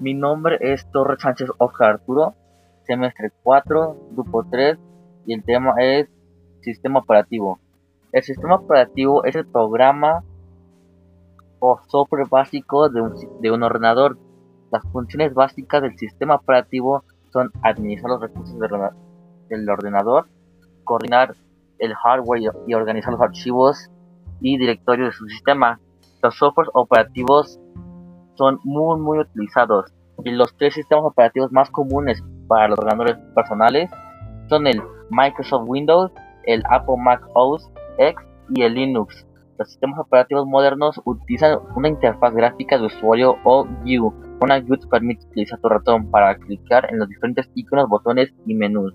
Mi nombre es Torres Sánchez Oscar Arturo, semestre 4, grupo 3, y el tema es Sistema Operativo. El sistema operativo es el programa o software básico de un, de un ordenador. Las funciones básicas del sistema operativo son administrar los recursos del ordenador, coordinar el hardware y organizar los archivos y directorios de su sistema. Los softwares operativos son muy muy utilizados los tres sistemas operativos más comunes para los ordenadores personales son el Microsoft Windows, el Apple Mac OS X y el Linux. Los sistemas operativos modernos utilizan una interfaz gráfica de usuario o GUI. Una GUI te permite utilizar tu ratón para clicar en los diferentes iconos, botones y menús.